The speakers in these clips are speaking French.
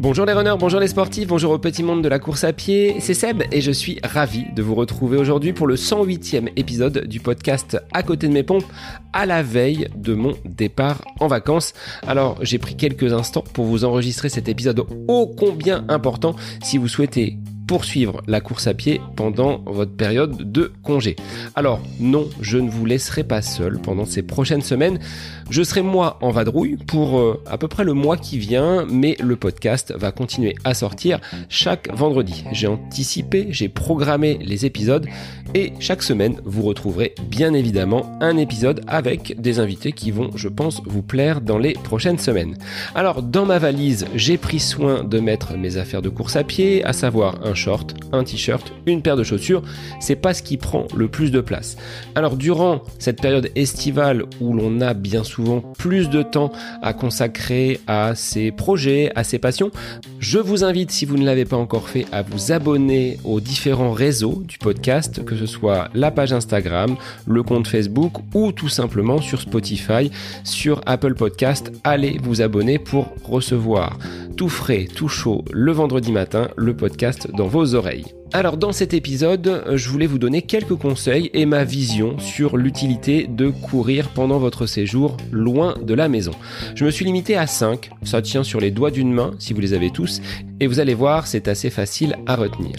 Bonjour les runners, bonjour les sportifs, bonjour au petit monde de la course à pied, c'est Seb et je suis ravi de vous retrouver aujourd'hui pour le 108e épisode du podcast À côté de mes pompes à la veille de mon départ en vacances. Alors j'ai pris quelques instants pour vous enregistrer cet épisode ô combien important si vous souhaitez poursuivre la course à pied pendant votre période de congé. Alors non, je ne vous laisserai pas seul pendant ces prochaines semaines. Je serai moi en vadrouille pour euh, à peu près le mois qui vient, mais le podcast va continuer à sortir chaque vendredi. J'ai anticipé, j'ai programmé les épisodes et chaque semaine vous retrouverez bien évidemment un épisode avec des invités qui vont, je pense, vous plaire dans les prochaines semaines. Alors dans ma valise, j'ai pris soin de mettre mes affaires de course à pied, à savoir un short, un t-shirt, une paire de chaussures. C'est pas ce qui prend le plus de place. Alors durant cette période estivale où l'on a bien souvent plus de temps à consacrer à ses projets, à ses passions, je vous invite, si vous ne l'avez pas encore fait, à vous abonner aux différents réseaux du podcast, que ce soit la page Instagram, le compte Facebook ou tout simplement sur Spotify, sur Apple Podcast. Allez vous abonner pour recevoir tout frais, tout chaud le vendredi matin, le podcast dans vos oreilles. Alors dans cet épisode, je voulais vous donner quelques conseils et ma vision sur l'utilité de courir pendant votre séjour loin de la maison. Je me suis limité à 5, ça tient sur les doigts d'une main si vous les avez tous, et vous allez voir, c'est assez facile à retenir.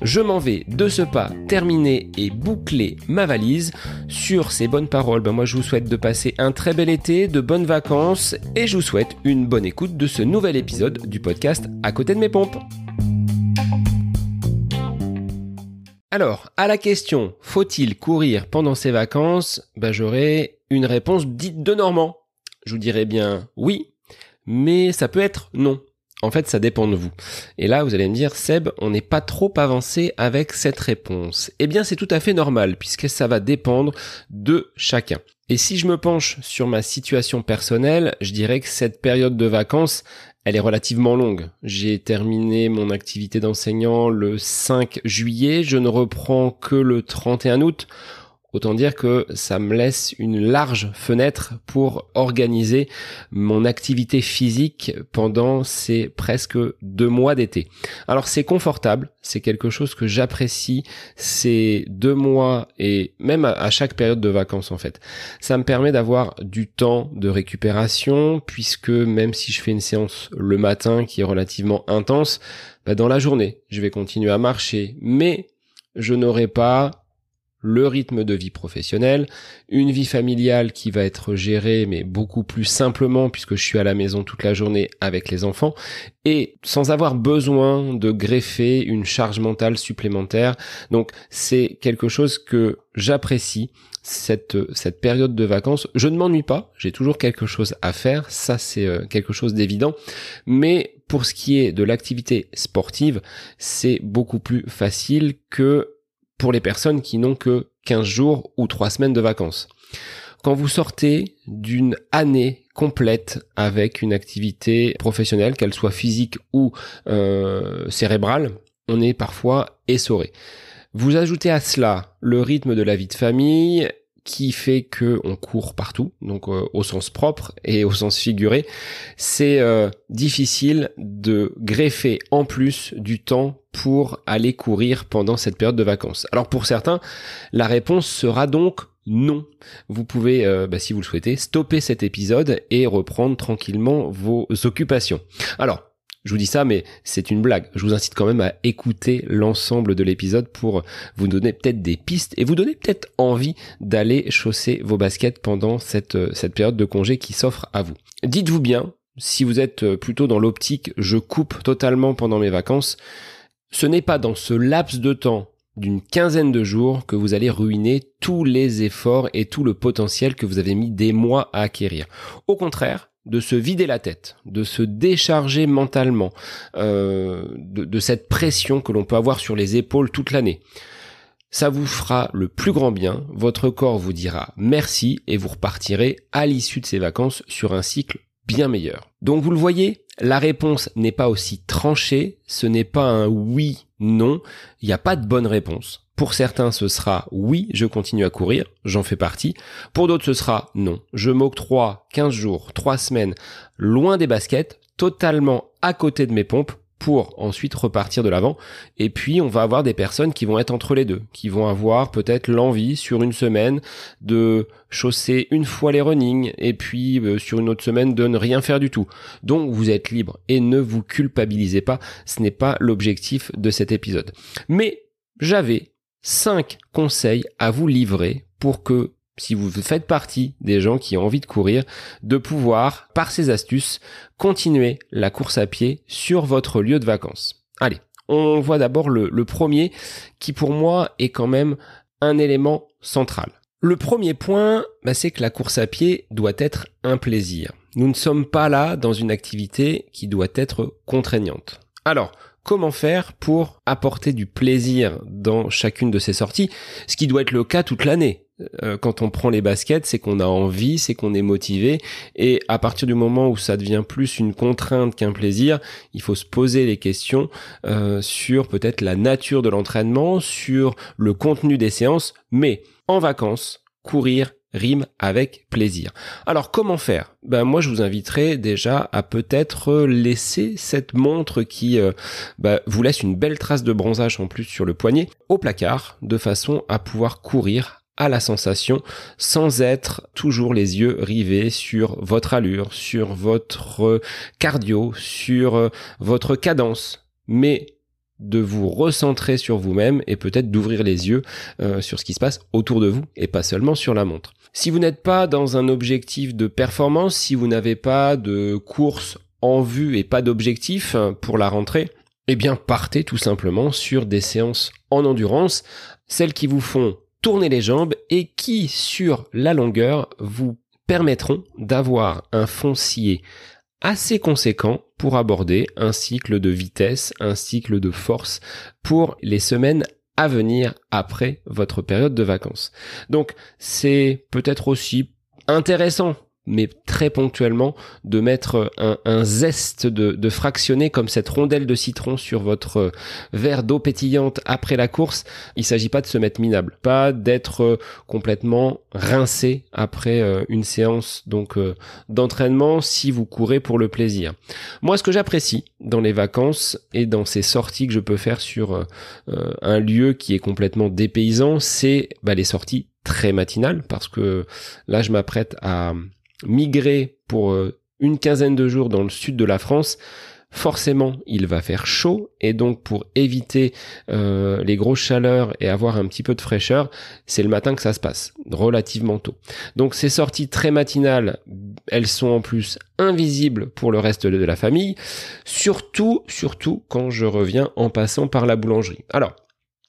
Je m'en vais de ce pas terminer et boucler ma valise. Sur ces bonnes paroles, ben moi je vous souhaite de passer un très bel été, de bonnes vacances, et je vous souhaite une bonne écoute de ce nouvel épisode du podcast À côté de mes pompes. Alors, à la question faut-il courir pendant ses vacances? Ben, J'aurai une réponse dite de Normand. Je vous dirais bien oui, mais ça peut être non. En fait, ça dépend de vous. Et là, vous allez me dire, Seb, on n'est pas trop avancé avec cette réponse. Eh bien, c'est tout à fait normal, puisque ça va dépendre de chacun. Et si je me penche sur ma situation personnelle, je dirais que cette période de vacances, elle est relativement longue. J'ai terminé mon activité d'enseignant le 5 juillet, je ne reprends que le 31 août. Autant dire que ça me laisse une large fenêtre pour organiser mon activité physique pendant ces presque deux mois d'été. Alors c'est confortable, c'est quelque chose que j'apprécie ces deux mois et même à chaque période de vacances en fait. Ça me permet d'avoir du temps de récupération puisque même si je fais une séance le matin qui est relativement intense, bah, dans la journée je vais continuer à marcher mais je n'aurai pas le rythme de vie professionnelle, une vie familiale qui va être gérée mais beaucoup plus simplement puisque je suis à la maison toute la journée avec les enfants et sans avoir besoin de greffer une charge mentale supplémentaire. Donc c'est quelque chose que j'apprécie cette, cette période de vacances. Je ne m'ennuie pas, j'ai toujours quelque chose à faire, ça c'est euh, quelque chose d'évident, mais pour ce qui est de l'activité sportive, c'est beaucoup plus facile que pour les personnes qui n'ont que 15 jours ou 3 semaines de vacances. Quand vous sortez d'une année complète avec une activité professionnelle, qu'elle soit physique ou euh, cérébrale, on est parfois essoré. Vous ajoutez à cela le rythme de la vie de famille qui fait que on court partout, donc euh, au sens propre et au sens figuré, c'est euh, difficile de greffer en plus du temps pour aller courir pendant cette période de vacances. Alors pour certains, la réponse sera donc non. Vous pouvez, euh, bah, si vous le souhaitez, stopper cet épisode et reprendre tranquillement vos occupations. Alors, je vous dis ça, mais c'est une blague. Je vous incite quand même à écouter l'ensemble de l'épisode pour vous donner peut-être des pistes et vous donner peut-être envie d'aller chausser vos baskets pendant cette, euh, cette période de congé qui s'offre à vous. Dites-vous bien, si vous êtes euh, plutôt dans l'optique je coupe totalement pendant mes vacances, ce n'est pas dans ce laps de temps d'une quinzaine de jours que vous allez ruiner tous les efforts et tout le potentiel que vous avez mis des mois à acquérir. Au contraire, de se vider la tête, de se décharger mentalement euh, de, de cette pression que l'on peut avoir sur les épaules toute l'année. Ça vous fera le plus grand bien, votre corps vous dira merci et vous repartirez à l'issue de ces vacances sur un cycle bien meilleur. Donc vous le voyez, la réponse n'est pas aussi tranchée, ce n'est pas un oui, non, il n'y a pas de bonne réponse. Pour certains, ce sera oui, je continue à courir, j'en fais partie. Pour d'autres, ce sera non, je m'octroie 15 jours, 3 semaines, loin des baskets, totalement à côté de mes pompes pour ensuite repartir de l'avant. Et puis on va avoir des personnes qui vont être entre les deux, qui vont avoir peut-être l'envie sur une semaine de chausser une fois les running et puis euh, sur une autre semaine de ne rien faire du tout. Donc vous êtes libre et ne vous culpabilisez pas, ce n'est pas l'objectif de cet épisode. Mais j'avais cinq conseils à vous livrer pour que si vous faites partie des gens qui ont envie de courir, de pouvoir, par ces astuces, continuer la course à pied sur votre lieu de vacances. Allez, on voit d'abord le, premier qui pour moi est quand même un élément central. Le premier point, bah, c'est que la course à pied doit être un plaisir. Nous ne sommes pas là dans une activité qui doit être contraignante. Alors, comment faire pour apporter du plaisir dans chacune de ces sorties, ce qui doit être le cas toute l'année. Euh, quand on prend les baskets, c'est qu'on a envie, c'est qu'on est motivé, et à partir du moment où ça devient plus une contrainte qu'un plaisir, il faut se poser les questions euh, sur peut-être la nature de l'entraînement, sur le contenu des séances, mais en vacances, courir rime avec plaisir. Alors comment faire? Ben moi je vous inviterai déjà à peut-être laisser cette montre qui euh, ben, vous laisse une belle trace de bronzage en plus sur le poignet au placard de façon à pouvoir courir à la sensation sans être toujours les yeux rivés sur votre allure, sur votre cardio, sur euh, votre cadence, mais de vous recentrer sur vous-même et peut-être d'ouvrir les yeux euh, sur ce qui se passe autour de vous et pas seulement sur la montre. Si vous n'êtes pas dans un objectif de performance, si vous n'avez pas de course en vue et pas d'objectif hein, pour la rentrée, eh bien partez tout simplement sur des séances en endurance, celles qui vous font tourner les jambes et qui, sur la longueur, vous permettront d'avoir un foncier assez conséquent pour aborder un cycle de vitesse, un cycle de force pour les semaines à venir après votre période de vacances. Donc c'est peut-être aussi intéressant mais très ponctuellement, de mettre un, zeste de, de, fractionner comme cette rondelle de citron sur votre verre d'eau pétillante après la course. Il s'agit pas de se mettre minable, pas d'être complètement rincé après euh, une séance donc euh, d'entraînement si vous courez pour le plaisir. Moi, ce que j'apprécie dans les vacances et dans ces sorties que je peux faire sur euh, un lieu qui est complètement dépaysant, c'est bah, les sorties très matinales parce que là, je m'apprête à migrer pour euh, une quinzaine de jours dans le sud de la France, forcément il va faire chaud et donc pour éviter euh, les grosses chaleurs et avoir un petit peu de fraîcheur, c'est le matin que ça se passe, relativement tôt. Donc ces sorties très matinales, elles sont en plus invisibles pour le reste de la famille, surtout, surtout quand je reviens en passant par la boulangerie. Alors,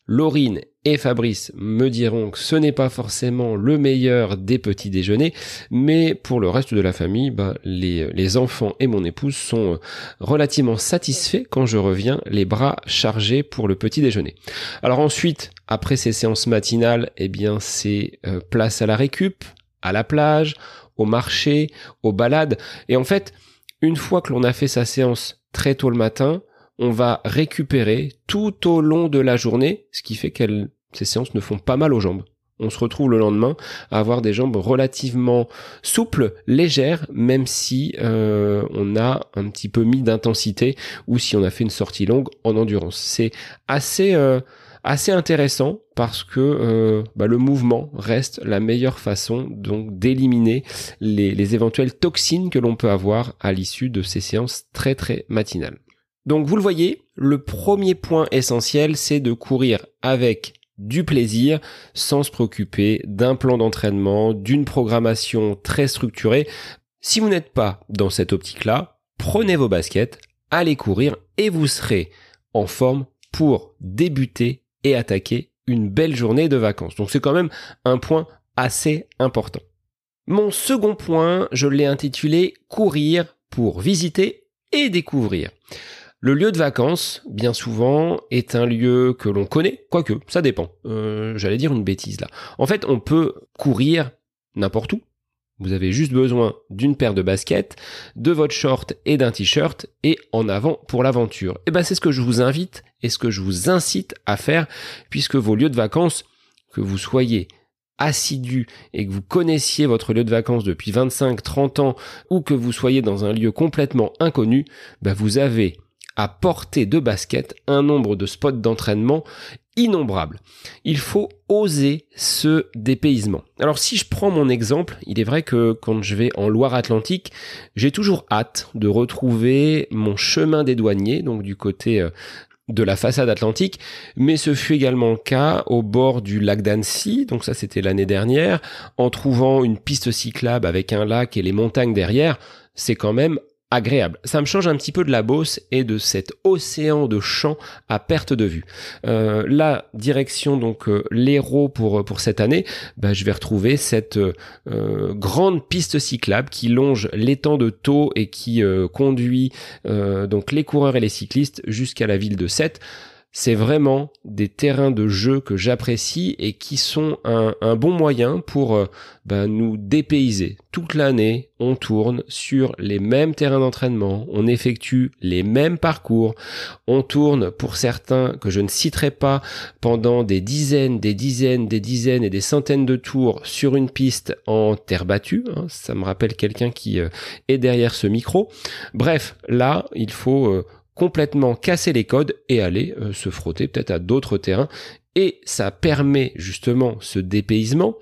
Laurine et Fabrice me diront que ce n'est pas forcément le meilleur des petits déjeuners, mais pour le reste de la famille, bah, les, enfants et mon épouse sont relativement satisfaits quand je reviens les bras chargés pour le petit déjeuner. Alors ensuite, après ces séances matinales, eh bien c'est euh, place à la récup, à la plage, au marché, aux balades, et en fait, une fois que l'on a fait sa séance très tôt le matin, on va récupérer tout au long de la journée, ce qui fait que ces séances ne font pas mal aux jambes. On se retrouve le lendemain à avoir des jambes relativement souples, légères, même si euh, on a un petit peu mis d'intensité ou si on a fait une sortie longue en endurance. C'est assez euh, assez intéressant parce que euh, bah, le mouvement reste la meilleure façon donc d'éliminer les, les éventuelles toxines que l'on peut avoir à l'issue de ces séances très très matinales. Donc vous le voyez, le premier point essentiel, c'est de courir avec du plaisir sans se préoccuper d'un plan d'entraînement, d'une programmation très structurée. Si vous n'êtes pas dans cette optique-là, prenez vos baskets, allez courir et vous serez en forme pour débuter et attaquer une belle journée de vacances. Donc c'est quand même un point assez important. Mon second point, je l'ai intitulé courir pour visiter et découvrir. Le lieu de vacances, bien souvent, est un lieu que l'on connaît, quoique, ça dépend. Euh, j'allais dire une bêtise là. En fait, on peut courir n'importe où, Vous avez juste besoin d'une paire de baskets, de votre short et d'un t-shirt et en avant pour l'aventure. Et eh ben c'est ce que je vous invite et ce que je vous incite à faire puisque vos lieux de vacances, que vous soyez assidu et que vous connaissiez votre lieu de vacances depuis 25, 30 ans ou que vous soyez dans un lieu complètement inconnu, ben vous avez à portée de basket un nombre de spots d'entraînement innombrables. Il faut oser ce dépaysement. Alors si je prends mon exemple, il est vrai que quand je vais en Loire-Atlantique, j'ai toujours hâte de retrouver mon chemin des douaniers, donc du côté euh, de la façade atlantique, mais ce fut également le cas au bord du lac d'Annecy, donc ça c'était l'année dernière, en trouvant une piste cyclable avec un lac et les montagnes derrière, c'est quand même agréable. Ça me change un petit peu de la Beauce et de cet océan de champs à perte de vue. Euh, la direction donc euh, pour pour cette année, bah, je vais retrouver cette euh, grande piste cyclable qui longe l'étang de Thau et qui euh, conduit donc les coureurs et les cyclistes jusqu'à la ville de Sète c'est vraiment des terrains de jeu que j'apprécie et qui sont un, bon moyen pour euh, ben, nous dépayser. Toute l'année, on tourne sur les mêmes terrains d'entraînement, on effectue les mêmes parcours, on tourne pour certains que je ne citerai pas pendant des dizaines, des dizaines, des dizaines et des centaines de tours sur une piste en terre battue. Hein. ça me rappelle quelqu'un qui euh, est derrière ce micro. Bref, là, il faut euh, complètement casser les codes et aller euh, se frotter peut-être à d'autres terrains. Et ça permet justement ce dépaysement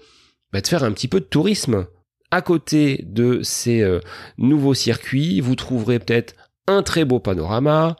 bah, de faire un petit peu de tourisme. À côté de ces euh, nouveaux circuits, vous trouverez peut-être un très beau panorama,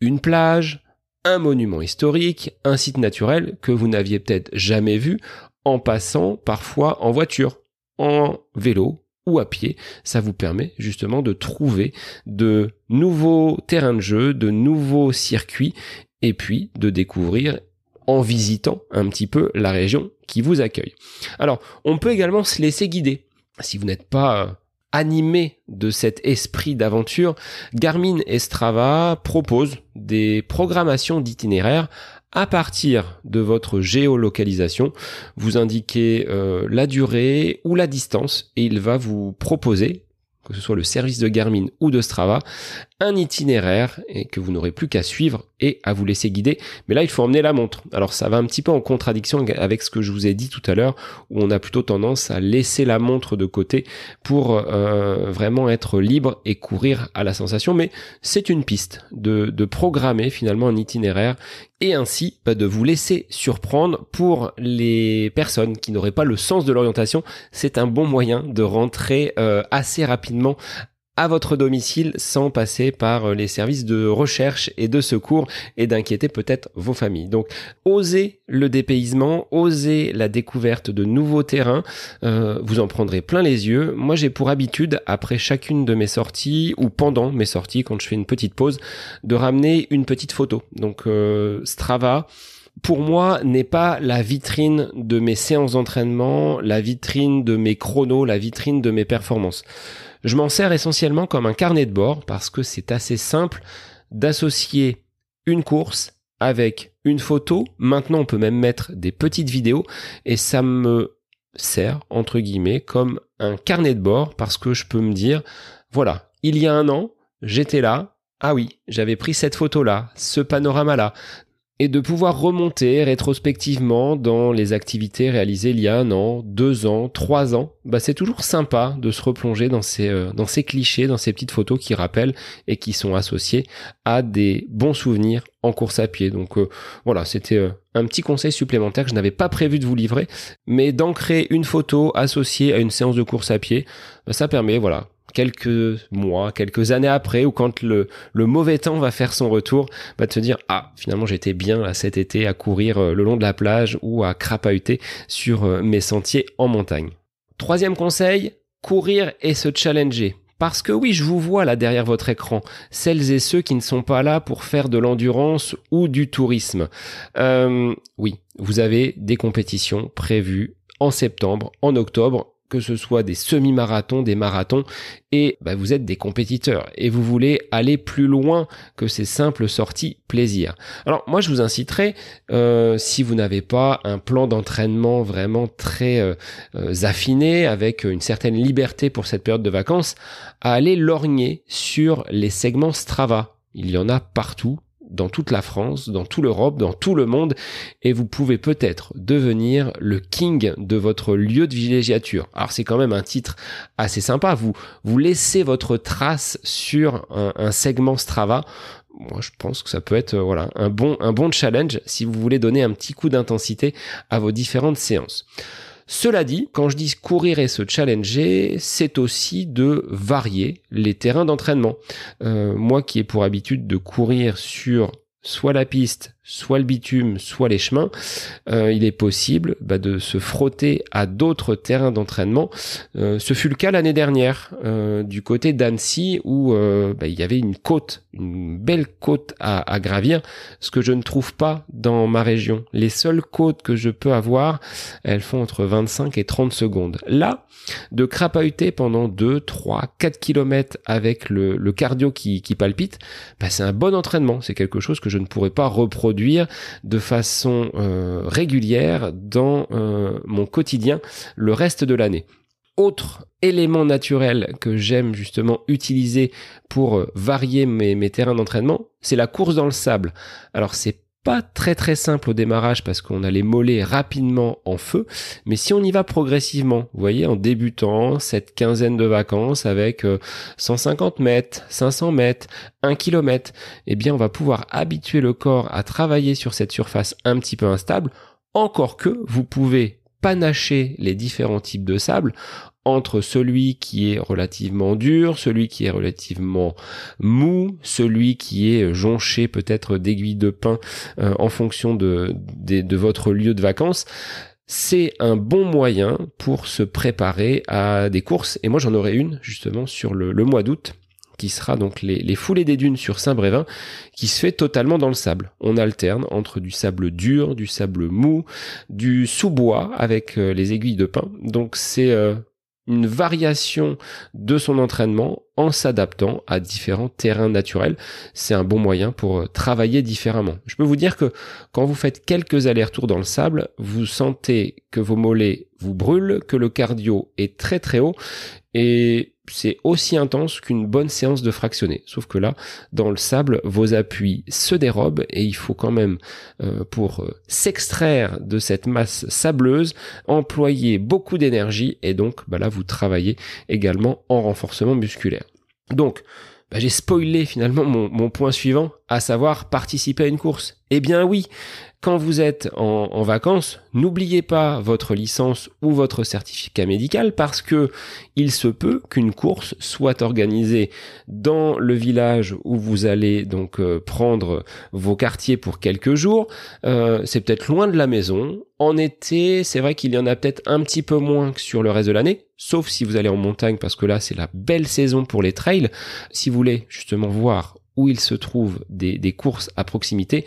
une plage, un monument historique, un site naturel que vous n'aviez peut-être jamais vu en passant parfois en voiture, en vélo ou à pied, ça vous permet justement de trouver de nouveaux terrains de jeu, de nouveaux circuits, et puis de découvrir en visitant un petit peu la région qui vous accueille. Alors, on peut également se laisser guider. Si vous n'êtes pas euh, animé de cet esprit d'aventure, Garmin et Strava proposent des programmations d'itinéraires à partir de votre géolocalisation, vous indiquez euh, la durée ou la distance et il va vous proposer que ce soit le service de Garmin ou de Strava, un itinéraire et que vous n'aurez plus qu'à suivre et à vous laisser guider. Mais là, il faut emmener la montre. Alors ça va un petit peu en contradiction avec ce que je vous ai dit tout à l'heure, où on a plutôt tendance à laisser la montre de côté pour euh, vraiment être libre et courir à la sensation. Mais c'est une piste de, programmer finalement un itinéraire et ainsi bah, de vous laisser surprendre pour les personnes qui n'auraient pas le sens de l'orientation. C'est un bon moyen de rentrer euh, assez rapidement à votre domicile sans passer par euh, les services de recherche et de secours et d'inquiéter peut-être vos familles. Donc osez le dépaysement, osez la découverte de nouveaux terrains, euh, vous en prendrez plein les yeux. Moi j'ai pour habitude, après chacune de mes sorties ou pendant mes sorties, quand je fais une petite pause, de ramener une petite photo. Donc euh, Strava, pour moi, n'est pas la vitrine de mes séances d'entraînement, la vitrine de mes chronos, la vitrine de mes performances. Je m'en sers essentiellement comme un carnet de bord parce que c'est assez simple d'associer une course avec une photo. Maintenant, on peut même mettre des petites vidéos et ça me sert, entre guillemets, comme un carnet de bord parce que je peux me dire, voilà, il y a un an, j'étais là. Ah oui, j'avais pris cette photo-là, ce panorama-là et de pouvoir remonter rétrospectivement dans les activités réalisées il y a un an, deux ans, trois ans, bah c'est toujours sympa de se replonger dans ces, euh, dans ces clichés, dans ces petites photos qui rappellent et qui sont associées à des bons souvenirs en course à pied. Donc euh, voilà, c'était euh, un petit conseil supplémentaire que je n'avais pas prévu de vous livrer, mais d'ancrer une photo associée à une séance de course à pied, bah, ça permet voilà quelques mois, quelques années après, ou quand le, mauvais temps va faire son retour, va te dire ah finalement j'étais bien cet été à courir euh, le long de la plage ou à crapahuter sur euh, mes sentiers en montagne. Troisième conseil, courir et se challenger. Parce que oui, je vous vois là derrière votre écran, celles et ceux qui ne sont pas là pour faire de l'endurance ou du tourisme. Euh, oui, vous avez des compétitions prévues en septembre, en octobre, que ce soit des semi-marathons, des marathons, et bah, vous êtes des compétiteurs et vous voulez aller plus loin que ces simples sorties plaisir. Alors moi je vous inciterai, euh, si vous n'avez pas un plan d'entraînement vraiment très euh, euh, affiné, avec une certaine liberté pour cette période de vacances, à aller lorgner sur les segments Strava. Il y en a partout, dans toute la France, dans toute l'Europe, dans tout le monde, et vous pouvez peut-être devenir le king de votre lieu de villégiature. Alors c'est quand même un titre assez sympa. Vous vous laissez votre trace sur un, segment Strava. Moi, je pense que ça peut être voilà un bon un bon challenge si vous voulez donner un petit coup d'intensité à vos différentes séances. Cela dit, quand je dis courir et se challenger, c'est aussi de varier les terrains d'entraînement. Euh, moi qui ai pour habitude de courir sur soit la piste, soit le bitume, soit les chemins, euh, il est possible bah, de se frotter à d'autres terrains d'entraînement. Euh, ce fut le cas l'année dernière euh, du côté d'Annecy où bah, il y avait une côte, une belle côte à, gravir, ce que je ne trouve pas dans ma région. Les seules côtes que je peux avoir, elles font entre 25 et 30 secondes. Là, de crapahuter pendant 2, 3, 4 kilomètres avec le, le cardio qui, qui palpite, bah, c'est un bon entraînement. C'est quelque chose que ne pourrais pas reproduire de façon euh, régulière dans euh, mon quotidien le reste de l'année. Autre élément naturel que j'aime justement utiliser pour euh, varier mes, mes terrains d'entraînement, c'est la course dans le sable. Alors c'est pas très très simple au démarrage parce qu'on a les rapidement en feu, mais si on y va progressivement, vous voyez, en débutant cette quinzaine de vacances avec 150 euh, mètres, 500 mètres, 1 km, eh bien on va pouvoir habituer le corps à travailler sur cette surface un petit peu instable, encore que vous pouvez panacher les différents types de sable entre celui qui est relativement dur, celui qui est relativement mou, celui qui est jonché peut-être d'aiguilles de pin euh, en fonction de, de, votre lieu de vacances. C'est un bon moyen pour se préparer à des courses. Et moi j'en aurai une justement sur le, mois d'août sera donc les, les, foulées des dunes sur Saint-Brévin, qui se fait totalement dans le sable. On alterne entre du sable dur, du sable mou, du sous-bois avec euh, les aiguilles de pin. Donc c'est euh, une variation de son entraînement en s'adaptant à différents terrains naturels. C'est un bon moyen pour euh, travailler différemment. Je peux vous dire que quand vous faites quelques allers-retours dans le sable, vous sentez que vos mollets vous brûlent, que le cardio est très très haut et c'est aussi intense qu'une bonne séance de fractionné. Sauf que là, dans le sable, vos appuis se dérobent et il faut quand même, euh, pour euh, s'extraire de cette masse sableuse, employer beaucoup d'énergie et donc bah là, vous travaillez également en renforcement musculaire. Donc, bah, j'ai spoilé finalement mon, mon point suivant, à savoir participer à une course. Eh bien oui, quand vous êtes en, vacances, n'oubliez pas votre licence ou votre certificat médical parce que il se peut qu'une course soit organisée dans le village où vous allez donc euh, prendre vos quartiers pour quelques jours. Euh, c'est peut-être loin de la maison. En été, c'est vrai qu'il y en a peut-être un petit peu moins que sur le reste de l'année, sauf si vous allez en montagne parce que là c'est la belle saison pour les trails. Si vous voulez justement voir où il se trouve des, des courses à proximité,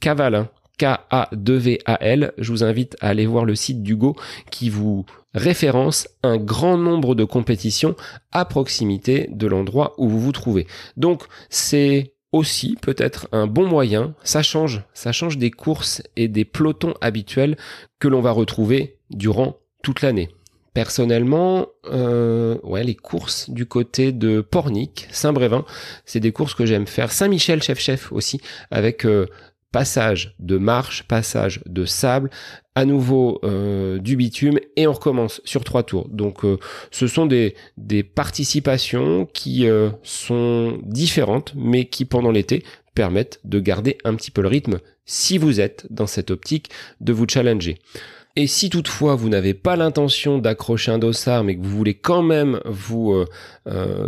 Cavalin, K-A-2-V-A-L. Je vous invite à aller voir le site d'Hugo qui vous référence un grand nombre de compétitions à proximité de l'endroit où vous vous trouvez. Donc c'est aussi peut-être un bon moyen, ça change, ça change des courses et des pelotons habituels que l'on va retrouver durant toute l'année. Personnellement, euh, ouais, les courses du côté de Pornic, Saint-Brévin, c'est des courses que j'aime faire. Saint-Michel, chef-chef aussi, avec euh, passage de marche, passage de sable, à nouveau euh, du bitume et on recommence sur trois tours. Donc euh, ce sont des, participations qui euh, sont différentes mais qui pendant l'été permettent de garder un petit peu le rythme si vous êtes dans cette optique de vous challenger. Et si toutefois vous n'avez pas l'intention d'accrocher un dossard mais que vous voulez quand même vous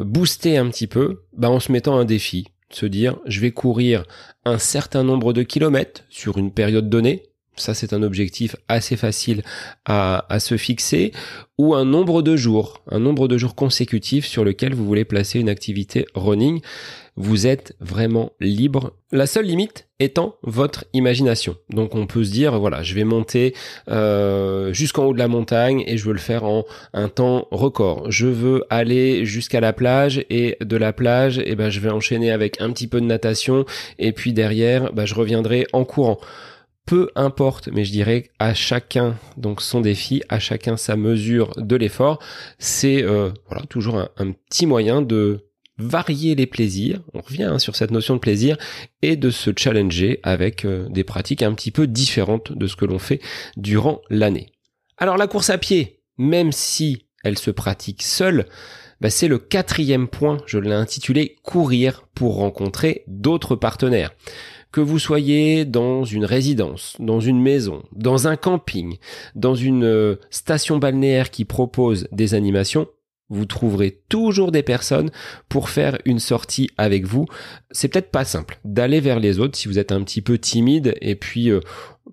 booster un petit peu, bah en se mettant un défi, se dire je vais courir un certain nombre de kilomètres sur une période donnée. Ça c'est un objectif assez facile à, se fixer, ou un nombre de jours, un nombre de jours consécutifs sur lequel vous voulez placer une activité running. Vous êtes vraiment libre. La seule limite étant votre imagination. Donc on peut se dire, voilà, je vais monter euh, jusqu'en haut de la montagne et je veux le faire en un temps record. Je veux aller jusqu'à la plage et de la plage, eh ben, je vais enchaîner avec un petit peu de natation et puis derrière, ben, je reviendrai en courant peu importe, mais je dirais à chacun donc son défi, à chacun sa mesure de l'effort. C'est euh, voilà toujours un, petit moyen de varier les plaisirs. On revient hein, sur cette notion de plaisir et de se challenger avec euh, des pratiques un petit peu différentes de ce que l'on fait durant l'année. Alors la course à pied, même si elle se pratique seule, bah, c'est le quatrième point, je l'ai intitulé courir pour rencontrer d'autres partenaires que vous soyez dans une résidence, dans une maison, dans un camping, dans une euh, station balnéaire qui propose des animations, vous trouverez toujours des personnes pour faire une sortie avec vous. C'est peut-être pas simple d'aller vers les autres si vous êtes un petit peu timide et puis euh,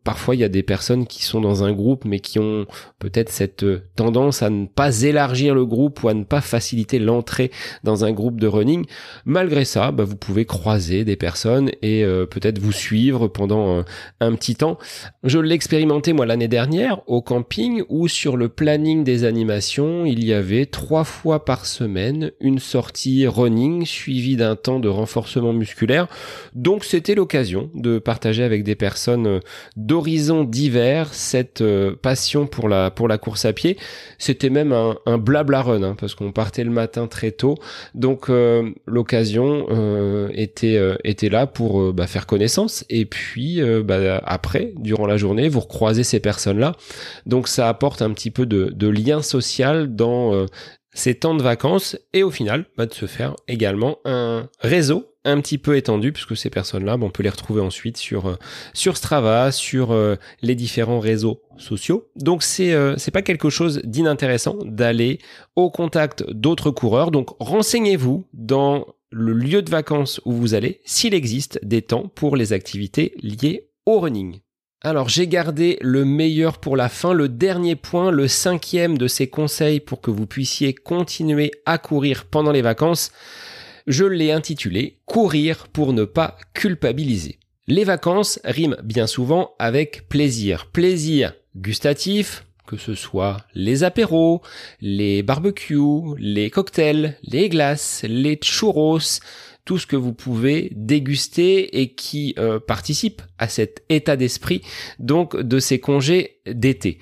parfois il y a des personnes qui sont dans un groupe mais qui ont peut-être cette euh, tendance à ne pas élargir le groupe ou à ne pas faciliter l'entrée dans un groupe de running. Malgré ça, bah, vous pouvez croiser des personnes et euh, peut-être vous suivre pendant un, petit temps. Je l'ai expérimenté moi l'année dernière au camping où sur le planning des animations il y avait trois fois par semaine une sortie running suivie d'un temps de renforcement musculaire. Donc c'était l'occasion de partager avec des personnes euh, d'horizons divers cette euh, passion pour la pour la course à pied. C'était même un, un blabla run hein, parce qu'on partait le matin très tôt. Donc euh, l'occasion était était là pour bah, faire connaissance et puis bah, après durant la journée vous recroisez ces personnes là. Donc ça apporte un petit peu de, de lien social dans ces temps de vacances et au final bah, de se faire également un réseau un petit peu étendu puisque ces personnes-là, bah, on peut les retrouver ensuite sur euh, Strava, sur euh, les différents réseaux sociaux. Donc c'est euh, c'est pas quelque chose d'inintéressant d'aller au contact d'autres coureurs. Donc renseignez-vous dans le lieu de vacances où vous allez s'il existe des temps pour les activités liées au running. Alors j'ai gardé le meilleur pour la fin, le dernier point, le cinquième de ces conseils pour que vous puissiez continuer à courir pendant les vacances. Je l'ai intitulé Courir pour ne pas culpabiliser. Les vacances riment bien souvent avec plaisir. Plaisir gustatif, que ce soit les apéros, les barbecues, les cocktails, les glaces, les churros, tout ce que vous pouvez déguster et qui euh, participe à cet état d'esprit donc de ces congés d'été.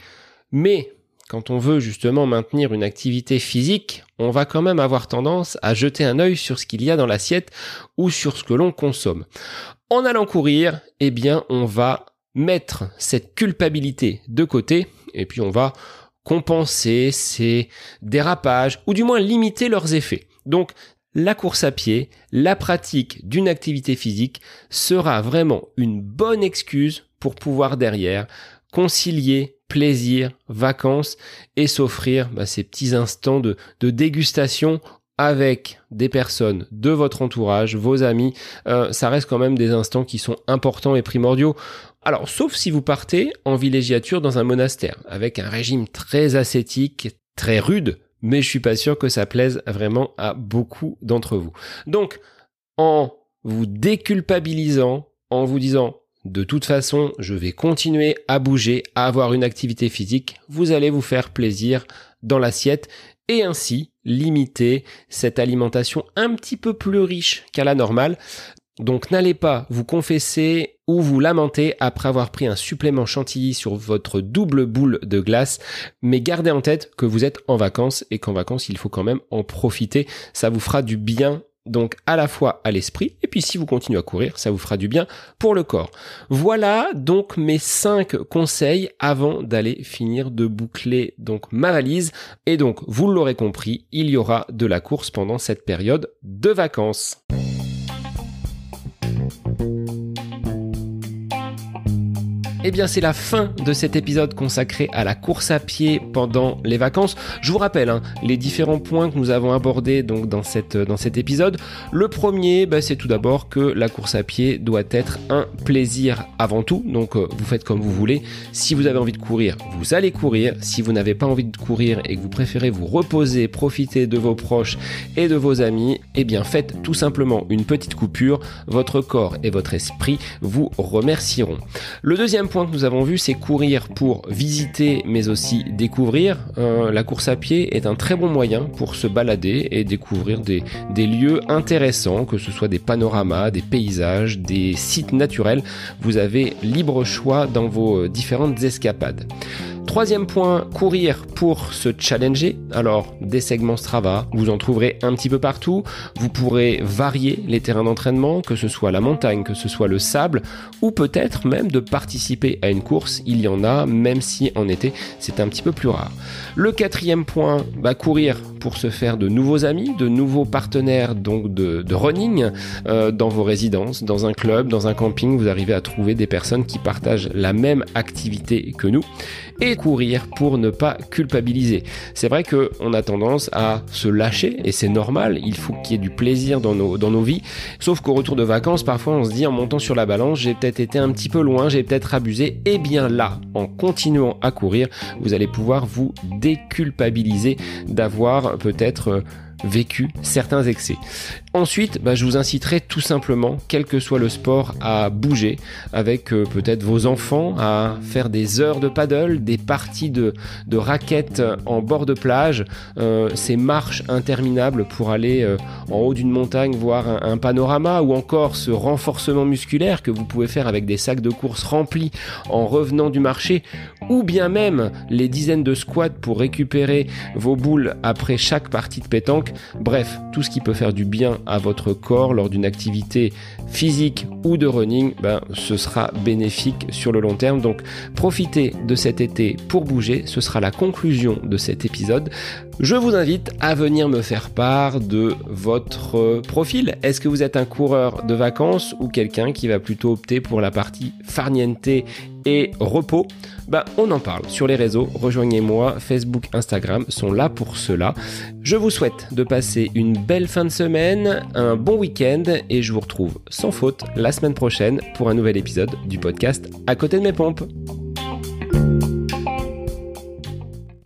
Mais quand on veut justement maintenir une activité physique, on va quand même avoir tendance à jeter un œil sur ce qu'il y a dans l'assiette ou sur ce que l'on consomme. En allant courir, eh bien, on va mettre cette culpabilité de côté et puis on va compenser ces dérapages ou du moins limiter leurs effets. Donc la course à pied, la pratique d'une activité physique sera vraiment une bonne excuse pour pouvoir derrière concilier plaisir, vacances et s'offrir bah, ces petits instants de, dégustation avec des personnes de votre entourage, vos amis, euh, ça reste quand même des instants qui sont importants et primordiaux. Alors, sauf si vous partez en villégiature dans un monastère, avec un régime très ascétique, très rude, mais je suis pas sûr que ça plaise vraiment à beaucoup d'entre vous. Donc, en vous déculpabilisant, en vous disant de toute façon, je vais continuer à bouger, à avoir une activité physique, vous allez vous faire plaisir dans l'assiette et ainsi limiter cette alimentation un petit peu plus riche qu'à la normale. Donc n'allez pas vous confesser ou vous lamenter après avoir pris un supplément chantilly sur votre double boule de glace, mais gardez en tête que vous êtes en vacances et qu'en vacances il faut quand même en profiter, ça vous fera du bien donc à la fois à l'esprit et puis si vous continuez à courir, ça vous fera du bien pour le corps. Voilà donc mes 5 conseils avant d'aller finir de boucler donc ma valise et donc vous l'aurez compris, il y aura de la course pendant cette période de vacances. Eh bien c'est la fin de cet épisode consacré à la course à pied pendant les vacances. Je vous rappelle hein, les différents points que nous avons abordés donc dans, cette, dans cet épisode. Le premier, bah, c'est tout d'abord que la course à pied doit être un plaisir avant tout. Donc euh, vous faites comme vous voulez. Si vous avez envie de courir, vous allez courir. Si vous n'avez pas envie de courir et que vous préférez vous reposer, profiter de vos proches et de vos amis, eh bien faites tout simplement une petite coupure. Votre corps et votre esprit vous remercieront. Le deuxième point que nous avons vu, c'est courir pour visiter mais aussi découvrir. Euh, la course à pied est un très bon moyen pour se balader et découvrir des, des lieux intéressants, que ce soit des panoramas, des paysages, des sites naturels. Vous avez libre choix dans vos différentes escapades. Troisième point, courir pour se challenger. Alors, des segments Strava, vous en trouverez un petit peu partout. Vous pourrez varier les terrains d'entraînement, que ce soit la montagne, que ce soit le sable, ou peut-être même de participer à une course. Il y en a, même si en été, c'est un petit peu plus rare. Le quatrième point, bah, courir pour se faire de nouveaux amis, de nouveaux partenaires donc de, running euh, dans vos résidences, dans un club, dans un camping. Vous arrivez à trouver des personnes qui partagent la même activité que nous courir pour ne pas culpabiliser. C'est vrai que on a tendance à se lâcher et c'est normal. Il faut qu'il y ait du plaisir dans nos, dans nos vies. Sauf qu'au retour de vacances, parfois on se dit en montant sur la balance, j'ai peut-être été un petit peu loin, j'ai peut-être abusé. Et eh bien là, en continuant à courir, vous allez pouvoir vous déculpabiliser d'avoir peut-être euh, vécu certains excès. Ensuite, bah, je vous inciterai tout simplement, quel que soit le sport, à bouger avec euh, peut-être vos enfants, à faire des heures de paddle, des parties de, de raquettes en bord de plage, euh, ces marches interminables pour aller euh, en haut d'une montagne voir un, panorama ou encore ce renforcement musculaire que vous pouvez faire avec des sacs de course remplis en revenant du marché ou bien même les dizaines de squats pour récupérer vos boules après chaque partie de pétanque Bref, tout ce qui peut faire du bien à votre corps lors d'une activité physique ou de running, ben, ce sera bénéfique sur le long terme. Donc profitez de cet été pour bouger. Ce sera la conclusion de cet épisode. Je vous invite à venir me faire part de votre profil. Est-ce que vous êtes un coureur de vacances ou quelqu'un qui va plutôt opter pour la partie farniente et repos Bah on en parle sur les réseaux. Rejoignez-moi, Facebook, Instagram sont là pour cela. Je vous souhaite de passer une belle fin de semaine, un bon week-end et je vous retrouve sans faute la semaine prochaine pour un nouvel épisode du podcast À côté de mes pompes.